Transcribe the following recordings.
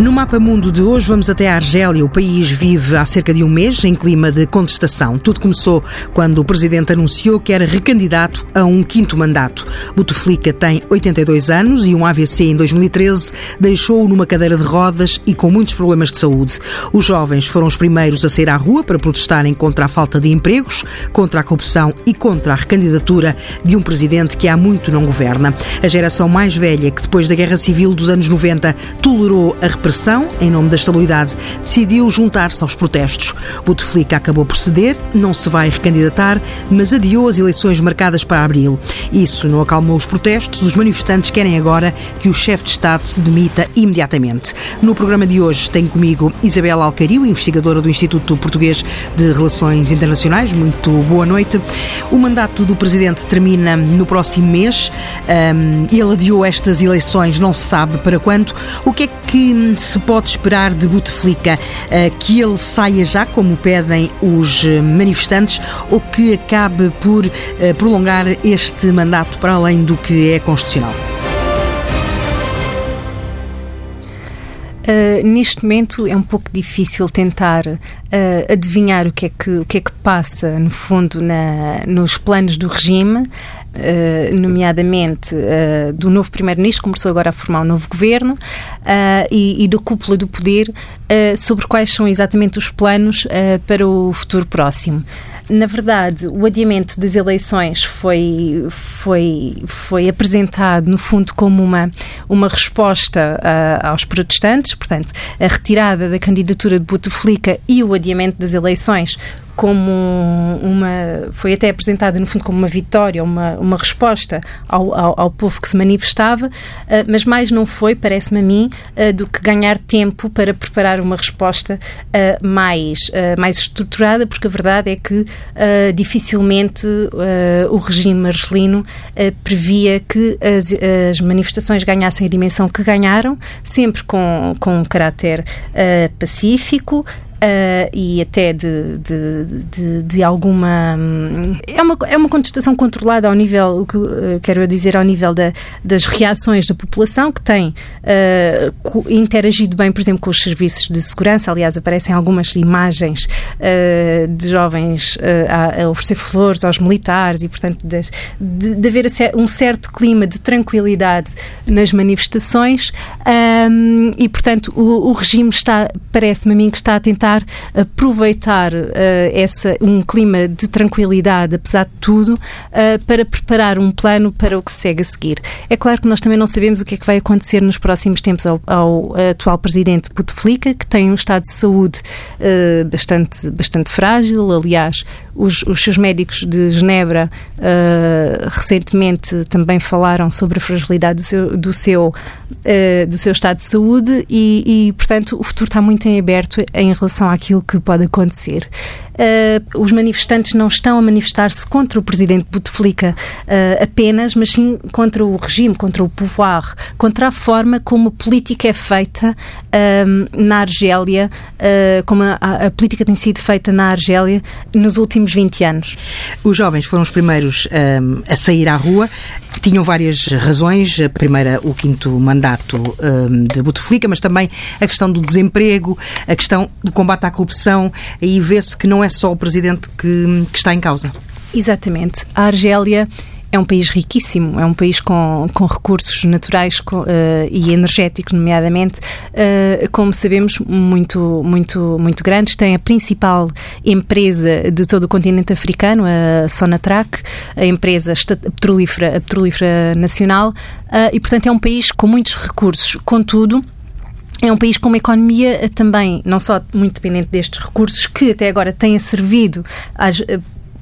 No Mapa Mundo de hoje vamos até a Argélia. O país vive há cerca de um mês em clima de contestação. Tudo começou quando o presidente anunciou que era recandidato a um quinto mandato. Bouteflika tem 82 anos e um AVC em 2013 deixou-o numa cadeira de rodas e com muitos problemas de saúde. Os jovens foram os primeiros a sair à rua para protestarem contra a falta de empregos, contra a corrupção e contra a recandidatura de um presidente que há muito não governa. A geração mais velha, que depois da Guerra Civil dos anos 90 tolerou a repressão repressão, em nome da estabilidade, decidiu juntar-se aos protestos. Bouteflika acabou por ceder, não se vai recandidatar, mas adiou as eleições marcadas para abril. Isso não acalmou os protestos. Os manifestantes querem agora que o chefe de Estado se demita imediatamente. No programa de hoje tenho comigo Isabela Alcario, investigadora do Instituto Português de Relações Internacionais. Muito boa noite. O mandato do presidente termina no próximo mês. Um, ele adiou estas eleições, não se sabe para quando. O que é que se pode esperar de Bouteflika? Eh, que ele saia já, como pedem os manifestantes, ou que acabe por eh, prolongar este mandato para além do que é constitucional? Uh, neste momento é um pouco difícil tentar uh, adivinhar o que, é que, o que é que passa, no fundo, na, nos planos do regime. Uh, nomeadamente uh, do novo Primeiro-Ministro, começou agora a formar um novo governo, uh, e, e da cúpula do poder, sobre quais são exatamente os planos para o futuro próximo. Na verdade, o adiamento das eleições foi, foi, foi apresentado, no fundo, como uma, uma resposta aos protestantes, portanto, a retirada da candidatura de Bouteflika e o adiamento das eleições como uma. foi até apresentada, no fundo, como uma vitória, uma, uma resposta ao, ao, ao povo que se manifestava, uh, mas mais não foi, parece-me a mim, uh, do que ganhar tempo para preparar uma resposta uh, mais, mais estruturada, porque a verdade é que dificilmente o regime argelino previa que as, as, manifestações ganhassem a dimensão que ganharam, sempre com, com um caráter pacífico. Uh, e até de, de, de, de, alguma. Hum, é uma, é uma contestação controlada ao nível, o que uh, quero dizer, ao nível da, das reações da população, que tem uh, interagido bem, por exemplo, com os serviços de segurança. Aliás, aparecem algumas imagens de jovens a, a, oferecer flores aos militares e, portanto, de, de, de haver um certo clima de tranquilidade nas manifestações. Um, e, portanto, o, o regime está, parece-me a mim, que está a tentar tentar aproveitar uh, essa, um clima de tranquilidade, apesar de tudo, uh, para preparar um plano para o que segue a seguir. É claro que nós também não sabemos o que é que vai acontecer nos próximos tempos ao, ao atual presidente Bouteflika, que tem um estado de saúde uh, bastante, bastante frágil. Aliás, os, os seus médicos de Genebra recentemente também falaram sobre a fragilidade do seu, do seu, do seu estado de saúde e, e, portanto, o futuro está muito em aberto em relação relação àquilo que pode acontecer. Uh, os manifestantes não estão a manifestar-se contra o presidente Bouteflika uh, apenas, mas sim contra o regime, contra o pouvoir, contra a forma como a política é feita uh, na Argélia, como a, a, política tem sido feita na Argélia nos últimos 20 anos. Os jovens foram os primeiros a sair à rua. Tinham várias razões. A primeira, o quinto mandato de Bouteflika, mas também a questão do desemprego, a questão do combate à corrupção. Aí vê-se que não é só o presidente que, que está em causa. Exatamente. A Argélia é um país riquíssimo, é um país com, com recursos naturais com, uh, e energéticos, nomeadamente, uh, como sabemos, muito, muito, muito grandes. Tem a principal empresa de todo o continente africano, a Sonatrach, a empresa petrolífera, a petrolífera nacional, uh, e, portanto, é um país com muitos recursos. Contudo, é um país com uma economia também, não só muito dependente destes recursos, que até agora têm servido às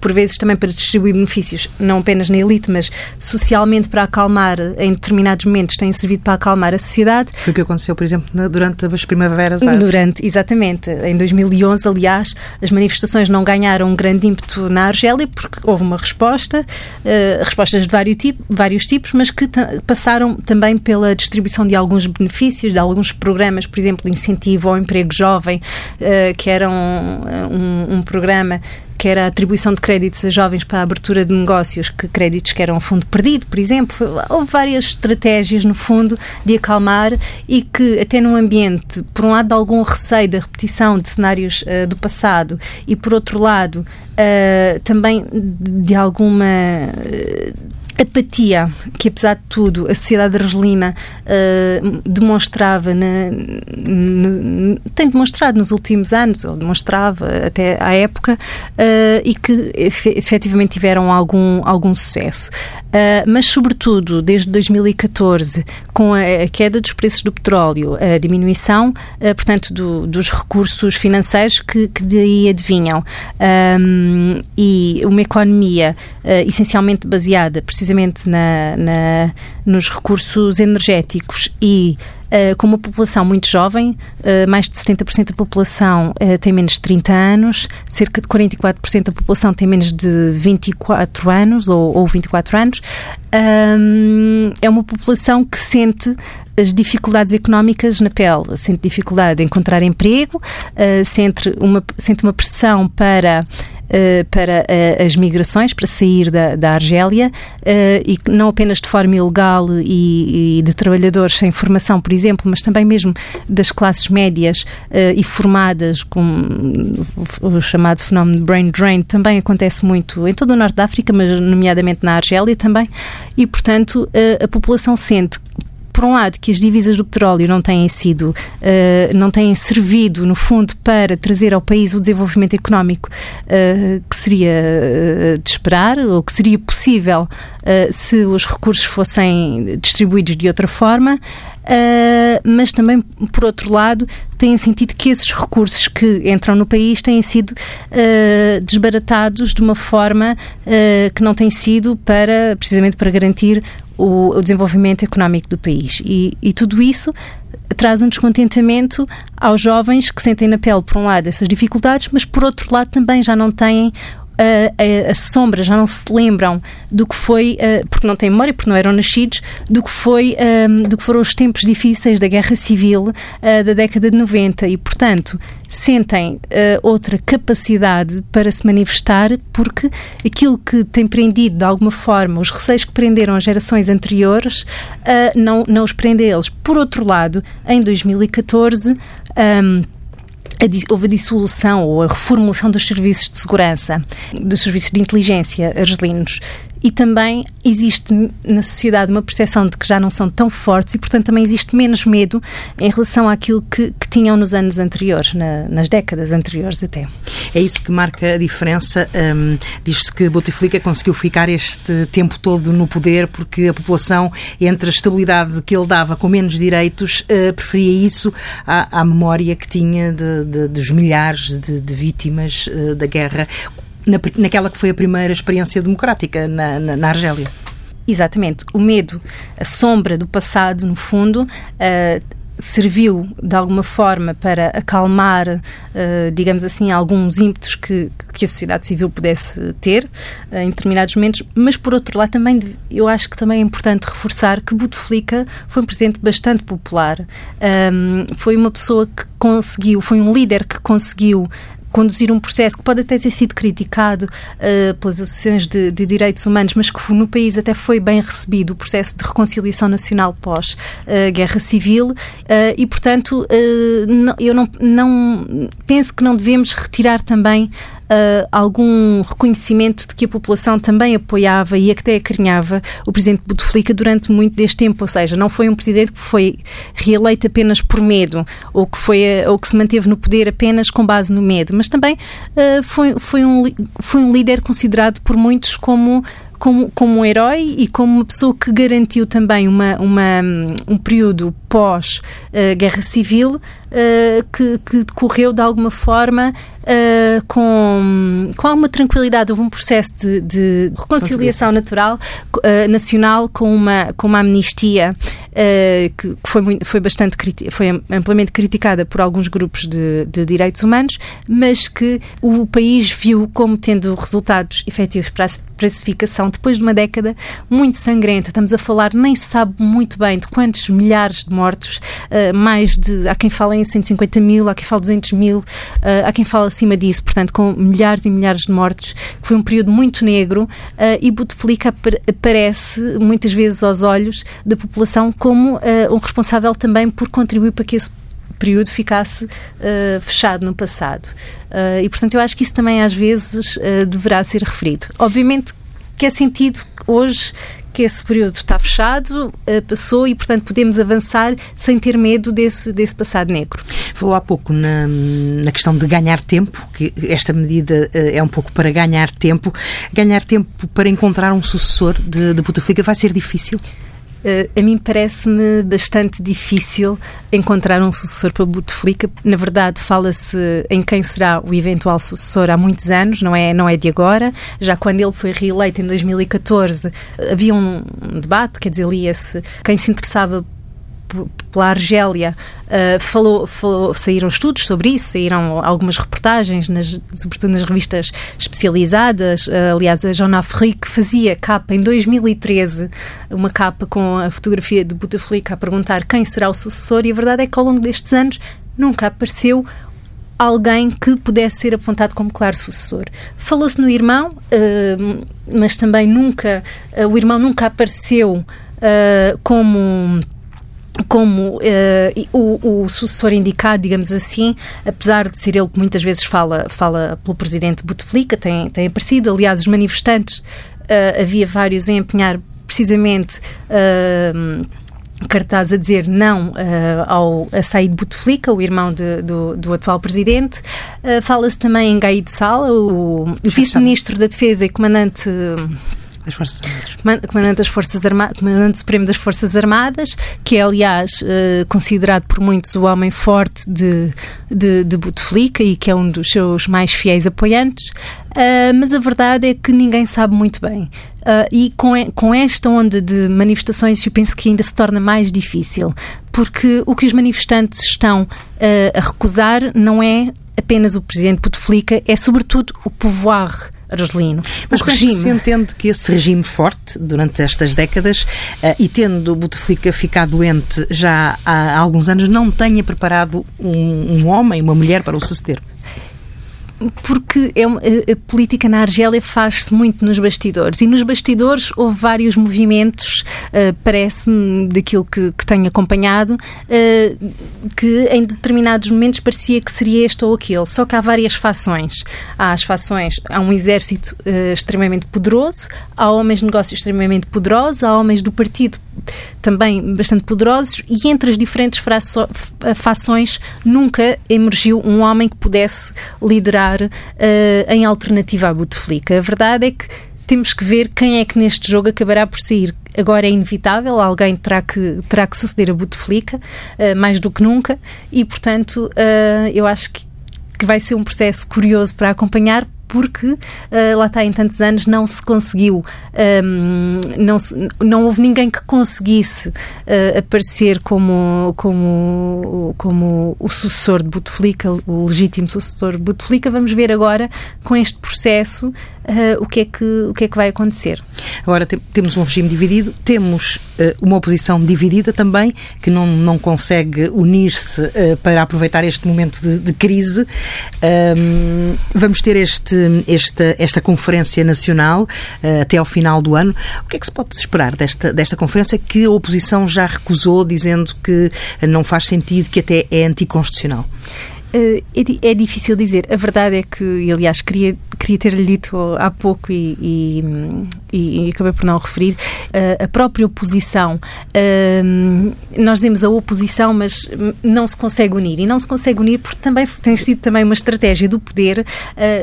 por vezes também para distribuir benefícios, não apenas na elite, mas socialmente para acalmar, em determinados momentos, têm servido para acalmar a sociedade. Foi o que aconteceu, por exemplo, durante as primaveras árabes. Durante, exatamente. Em 2011, aliás, as manifestações não ganharam um grande ímpeto na Argélia porque houve uma resposta, uh, respostas de vários, tipo, vários tipos, mas que passaram também pela distribuição de alguns benefícios, de alguns programas, por exemplo, de incentivo ao emprego jovem, uh, que era um, um, um programa quer a atribuição de créditos a jovens para a abertura de negócios, que créditos que eram um fundo perdido, por exemplo. Houve várias estratégias, no fundo, de acalmar e que, até num ambiente, por um lado, de algum receio da repetição de cenários uh, do passado e, por outro lado, uh, também de, alguma. Uh, apatia que, apesar de tudo, a sociedade argelina uh, demonstrava, na, na, tem demonstrado nos últimos anos, ou demonstrava até à época, uh, e que efetivamente tiveram algum, algum sucesso. Uh, mas, sobretudo, desde 2014, com a, a, queda dos preços do petróleo, a diminuição, portanto, do, dos recursos financeiros que, que daí adivinham, um, e uma economia essencialmente baseada precisamente precisamente na, na nos recursos energéticos e Uh, com uma população muito jovem, uh, mais de 70% da população uh, tem menos de 30 anos, cerca de 44% da população tem menos de 24 anos ou, ou 24 anos. É uma população que sente as dificuldades económicas na pele, sente dificuldade em encontrar emprego, sente, uma, sente uma pressão para uh, para uh, as migrações, para sair da, da Argélia, eh, e não apenas de forma ilegal e, e, de trabalhadores sem formação, por exemplo, mas também mesmo das classes médias e formadas, com o chamado fenómeno de brain drain, também acontece muito em todo o Norte da África, mas nomeadamente na Argélia também, e portanto a população sente por um lado, que as divisas do petróleo não têm sido, uh, não têm servido, no fundo, para trazer ao país o desenvolvimento económico uh, que seria uh, de esperar, ou que seria possível se os recursos fossem distribuídos de outra forma. Uh, mas também, por outro lado, têm sentido que esses recursos que entram no país têm sido uh, desbaratados de uma forma uh, que não tem sido para, precisamente para garantir o, o desenvolvimento económico do país. E, e tudo isso traz um descontentamento aos jovens que sentem na pele, por um lado, essas dificuldades, mas por outro lado também já não têm a, a, sombra, já não se lembram do que foi, uh, porque não têm memória, porque não eram nascidos, do que, foi, do que foram os tempos difíceis da Guerra Civil uh, da década de 90 e, portanto, sentem uh, outra capacidade para se manifestar porque aquilo que tem prendido de alguma forma, os receios que prenderam as gerações anteriores, não, não os prende a eles. Por outro lado, em 2014, um, a, houve a dissolução ou a reformulação dos serviços de segurança, dos serviços de inteligência argelinos e também existe na sociedade uma percepção de que já não são tão fortes e, portanto, também existe menos medo em relação àquilo que, que tinham nos anos anteriores, na, nas décadas anteriores até. É isso que marca a diferença. Um, Diz-se que Bouteflika conseguiu ficar este tempo todo no poder porque a população, entre a estabilidade que ele dava com menos direitos, uh, preferia isso à, à, memória que tinha de, de, dos milhares de, de vítimas uh, da guerra na, naquela que foi a primeira experiência democrática na, na, na Argélia. Exatamente. O medo, a sombra do passado, no fundo, uh, serviu de alguma forma para acalmar, uh, digamos assim, alguns ímpetos que, que a sociedade civil pudesse ter uh, em determinados momentos, mas por outro lado também eu acho que também é importante reforçar que Bouteflika foi um presidente bastante popular, um, foi uma pessoa que conseguiu, foi um líder que conseguiu conduzir um processo que pode até ter sido criticado uh, pelas associações de, de, direitos humanos, mas que no país até foi bem recebido, o processo de reconciliação nacional pós-guerra uh, civil, uh, e, portanto, não, eu não, não penso que não devemos retirar também uh, algum reconhecimento de que a população também apoiava e até acarinhava o presidente Bouteflika durante muito deste tempo, ou seja, não foi um presidente que foi reeleito apenas por medo ou que, foi, ou que se manteve no poder apenas com base no medo, mas também uh, foi, foi, um, foi um líder considerado por muitos como como, como um herói e como uma pessoa que garantiu também uma, uma um período pós-guerra uh, civil eh, que, que, decorreu de alguma forma uh, com, com alguma tranquilidade. Houve um processo de, de reconciliação natural, uh, nacional com uma, com uma amnistia que, que, foi, muito, foi, bastante, foi amplamente criticada por alguns grupos de, de direitos humanos, mas que o país viu como tendo resultados efetivos para a pacificação depois de uma década muito sangrenta. Estamos a falar, nem se sabe muito bem de quantos milhares de mortos, mais de, há quem fale 100, 150 mil, há quem fale 200 mil, uh, há quem fale acima disso, portanto, com milhares e milhares de mortos, que foi um período muito negro uh, e Bouteflika aparece muitas vezes aos olhos da população como uh, um responsável também por contribuir para que esse período ficasse uh, fechado no passado. Uh, e, portanto, eu acho que isso também às vezes uh, deverá ser referido. Obviamente que é sentido hoje que esse período está fechado, passou e, portanto, podemos avançar sem ter medo desse, desse passado negro. Falou há pouco na, na questão de ganhar tempo, que esta medida é um pouco para ganhar tempo. Ganhar tempo para encontrar um sucessor de, de Bouteflika vai ser difícil? Uh, a mim parece-me bastante difícil encontrar um sucessor para Bouteflika. Na verdade, fala-se em quem será o eventual sucessor há muitos anos, não é, não é de agora. Já quando ele foi reeleito em 2014, havia um debate, quer dizer, lia-se quem se interessava pela Argélia, uh, falou, falou, saíram estudos sobre isso, saíram algumas reportagens, nas, sobretudo nas revistas especializadas. Uh, aliás, a Joan Afrique fazia capa em 2013, uma capa com a fotografia de Bouteflika a perguntar quem será o sucessor, e a verdade é que ao longo destes anos nunca apareceu alguém que pudesse ser apontado como claro sucessor. Falou-se no irmão, uh, mas também nunca, o irmão nunca apareceu como como uh, o, o, sucessor indicado, digamos assim, apesar de ser ele que muitas vezes fala, fala pelo presidente Bouteflika, tem, tem aparecido. Aliás, os manifestantes, uh, havia vários em empenhar precisamente. Uh, cartaz a dizer não uh, ao a Said Bouteflika, o irmão de, do, do, atual presidente. Uh, Fala-se também em Gaid Sala, o, o vice-ministro da Defesa e comandante das Forças Armadas. Comandante, das Forças Armadas, Comandante Supremo das Forças Armadas, que é, aliás, uh, considerado por muitos o homem forte de, de, de Bouteflika e que é um dos seus mais fiéis apoiantes. Uh, mas a verdade é que ninguém sabe muito bem. Uh, e com, com esta onda de manifestações, eu penso que ainda se torna mais difícil, porque o que os manifestantes estão a recusar não é apenas o presidente Bouteflika, é sobretudo o pouvoir argelino. Mas o regime... se entende que esse regime forte, durante estas décadas, uh, e tendo Bouteflika ficado doente já há alguns anos, não tenha preparado um, um homem, uma mulher para o suceder? Porque é uma, a política na Argélia faz-se muito nos bastidores e nos bastidores houve vários movimentos, uh, parece-me, daquilo que, que tenho acompanhado, uh, que em determinados momentos parecia que seria este ou aquele. Só que há várias fações. Há as fações, há um exército uh, extremamente poderoso, há homens de negócios extremamente poderosos, há homens do partido também bastante poderosos e entre as diferentes fações nunca emergiu um homem que pudesse liderar uh, em alternativa à Bouteflika. A verdade é que temos que ver quem é que neste jogo acabará por sair. Agora é inevitável, alguém terá que, terá que suceder a Bouteflika, uh, mais do que nunca, e portanto uh, eu acho que, que vai ser um processo curioso para acompanhar, porque uh, lá está, em tantos anos não se conseguiu, um, ehm, não, se, não houve ninguém que conseguisse uh, aparecer como, como, como o sucessor de Bouteflika, o legítimo sucessor de Bouteflika. Vamos ver agora, com este processo, uh, o, que é que, o que é que vai acontecer. Agora te, temos um regime dividido, temos uma oposição dividida também, que não, não consegue unir-se para aproveitar este momento de, de crise. Um, vamos ter este, esta, esta conferência nacional até ao final do ano. O que é que se pode esperar desta, desta conferência que a oposição já recusou, dizendo que não faz sentido, que até é anticonstitucional? Uh, é, é, difícil dizer. A verdade é que, aliás, queria, queria ter-lhe dito há pouco e, e, e, acabei por não referir, uh, a própria oposição. Uh, nós dizemos a oposição, mas não se consegue unir. E não se consegue unir porque também tem sido também uma estratégia do poder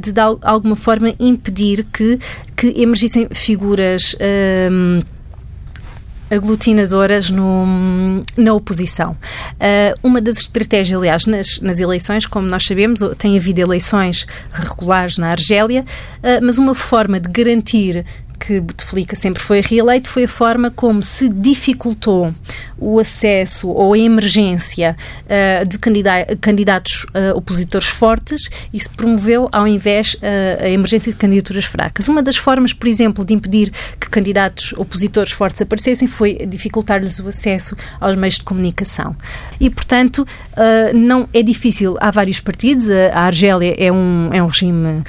de, de alguma forma, impedir que, que emergissem figuras aglutinadoras no, na oposição. Uh, uma das estratégias, aliás, nas, nas, eleições, como nós sabemos, tem havido eleições regulares na Argélia, uh, mas uma forma de garantir que Bouteflika sempre foi reeleito foi a forma como se dificultou o acesso ou a emergência uh, de candidatos uh, opositores fortes e se promoveu, ao invés, uh, a emergência de candidaturas fracas. Uma das formas, por exemplo, de impedir que candidatos opositores fortes aparecessem foi dificultar-lhes o acesso aos meios de comunicação. E, portanto, não é difícil. Há vários partidos. A Argélia é um, é um regime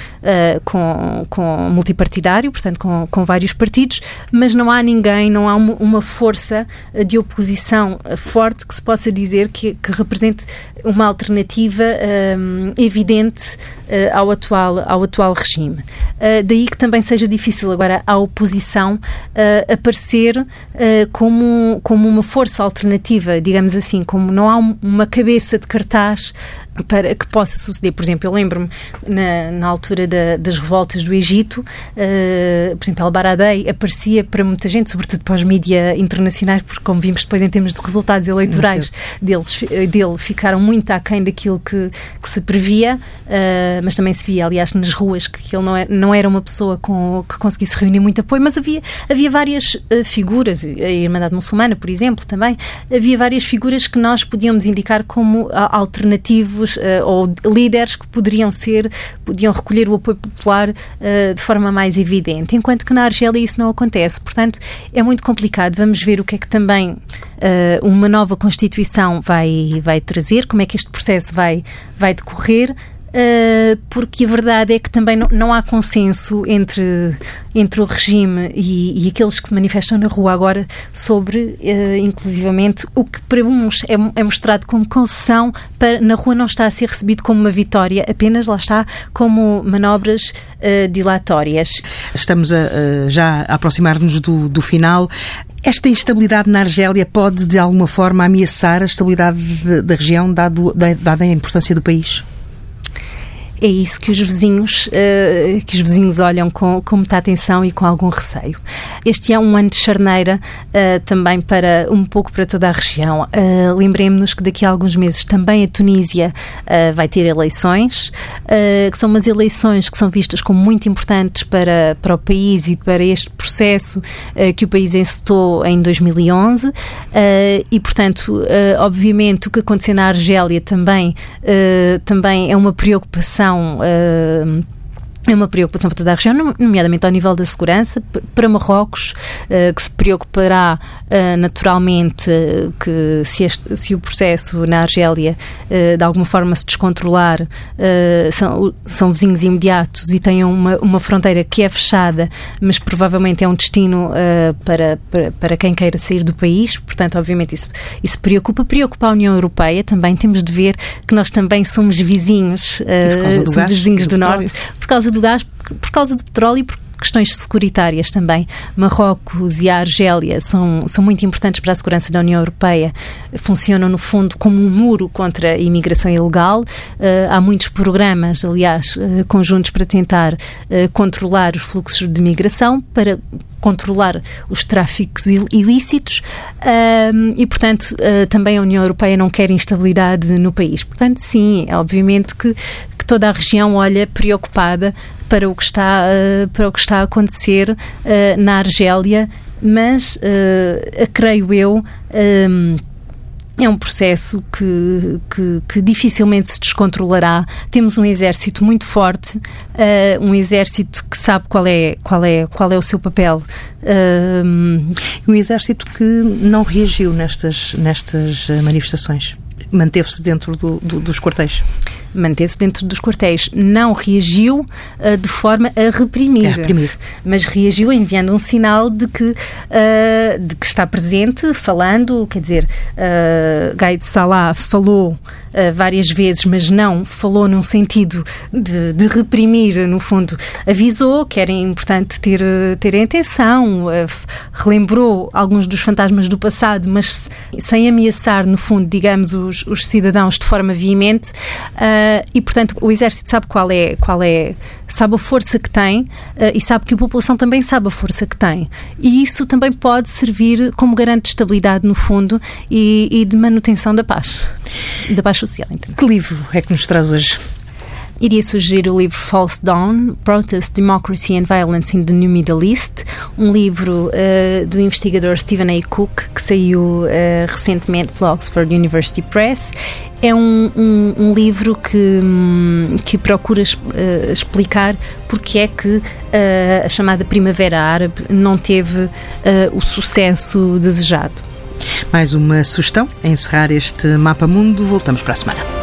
com, com multipartidário, portanto, com, com vários partidos, mas não há ninguém, não há uma, força de oposição posição forte que se possa dizer que, que represente uma alternativa um, evidente uh, ao, atual, ao atual regime. Uh, daí que também seja difícil agora à oposição uh, aparecer como, como uma força alternativa, digamos assim, como não há uma cabeça de cartaz para que possa suceder. Por exemplo, eu lembro-me na, na, altura da, das revoltas do Egito, uh, por exemplo, Al-Baradei aparecia para muita gente, sobretudo para os mídias internacionais, porque, como vimos depois em termos de resultados eleitorais, deles, dele ficaram muito aquém daquilo que, que se previa, uh, mas também se via, aliás, nas ruas, que ele não era, não era uma pessoa com, que conseguisse reunir muito apoio, mas havia, havia várias uh, figuras, a Irmandade Muçulmana, por exemplo, também, havia várias figuras que nós podíamos indicar como alternativos uh, ou líderes que poderiam ser, podiam recolher o apoio popular uh, de forma mais evidente, enquanto que na Argélia isso não acontece. Portanto, é muito complicado. Vamos ver o que é que também uh, uma nova Constituição vai, vai trazer, como é que este processo vai, vai decorrer. Uh, porque a verdade é que também não, não, há consenso entre, entre o regime e, e, aqueles que se manifestam na rua agora sobre, uh, inclusivamente, o que para uns é, é, mostrado como concessão, para, na rua não está a ser recebido como uma vitória, apenas lá está como manobras uh, dilatórias. Estamos a, já a aproximar-nos do, do final. Esta instabilidade na Argélia pode, de alguma forma, ameaçar a estabilidade da região, dado, dada a importância do país? É isso que os vizinhos, uh, que os vizinhos olham com, com muita atenção e com algum receio. Este é um ano de charneira uh, também para um pouco para toda a região. Uh, Lembremos-nos que daqui a alguns meses também a Tunísia vai ter eleições, que são umas eleições que são vistas como muito importantes para, para o país e para este processo que o país encetou em 2011 e, portanto, obviamente o que aconteceu na Argélia também, também é uma preocupação Uh, é uma preocupação para toda a região, nomeadamente ao nível da segurança. Para Marrocos, eh, que se preocupará eh, naturalmente que se, este, se o processo na Argélia eh, de alguma forma se descontrolar, são, são vizinhos imediatos e têm uma, uma fronteira que é fechada, mas provavelmente é um destino para, para, para quem queira sair do país. Portanto, obviamente, isso, isso preocupa. Preocupa a União Europeia também. Temos de ver que nós também somos vizinhos, somos os vizinhos do, do Norte, por causa do gás por causa do petróleo e por questões securitárias também. Marrocos e a Argélia são, são muito importantes para a segurança da União Europeia. Funcionam, no fundo, como um muro contra a imigração ilegal. Uh, há muitos programas, aliás, uh, conjuntos para tentar uh, controlar os fluxos de migração, para controlar os tráficos ilícitos e, portanto, também a União Europeia não quer instabilidade no país. Portanto, sim, é obviamente que, que toda a região olha preocupada para o que está, uh, para o que está a acontecer uh, na Argélia, mas uh, creio eu. Um, é um processo que, que, que, dificilmente se descontrolará. Temos um exército muito forte, uh, um exército que sabe qual é, qual é, qual é o seu papel. Uh, um exército que não reagiu nestas, nestas manifestações manteve-se dentro do, do, dos quartéis. Manteve-se dentro dos quartéis. Não reagiu uh, de forma a reprimir, a reprimir, mas reagiu enviando um sinal de que, uh, de que está presente, falando. Quer dizer, uh, Gaid Salah falou várias vezes, mas não falou num sentido de, de, reprimir, no fundo, avisou que era importante ter, ter atenção, relembrou alguns dos fantasmas do passado, mas sem ameaçar, no fundo, digamos, os, os cidadãos de forma veemente, uh, e, portanto, o Exército sabe qual é, qual é sabe a força que tem uh, e sabe que a população também sabe a força que tem. E isso também pode servir como garante de estabilidade, no fundo, e, e de manutenção da paz, da paz social. Que livro é que nos traz hoje? Iria sugerir o livro False Dawn, Protest, Democracy and Violence in the New Middle East, um livro uh, do investigador Stephen A. Cook, que saiu uh, recentemente pela Oxford University Press é um, um, um, livro que, que procura uh, explicar porque é que uh, a chamada Primavera Árabe não teve uh, o sucesso desejado. Mais uma sugestão a encerrar este Mapa Mundo. Voltamos para a semana.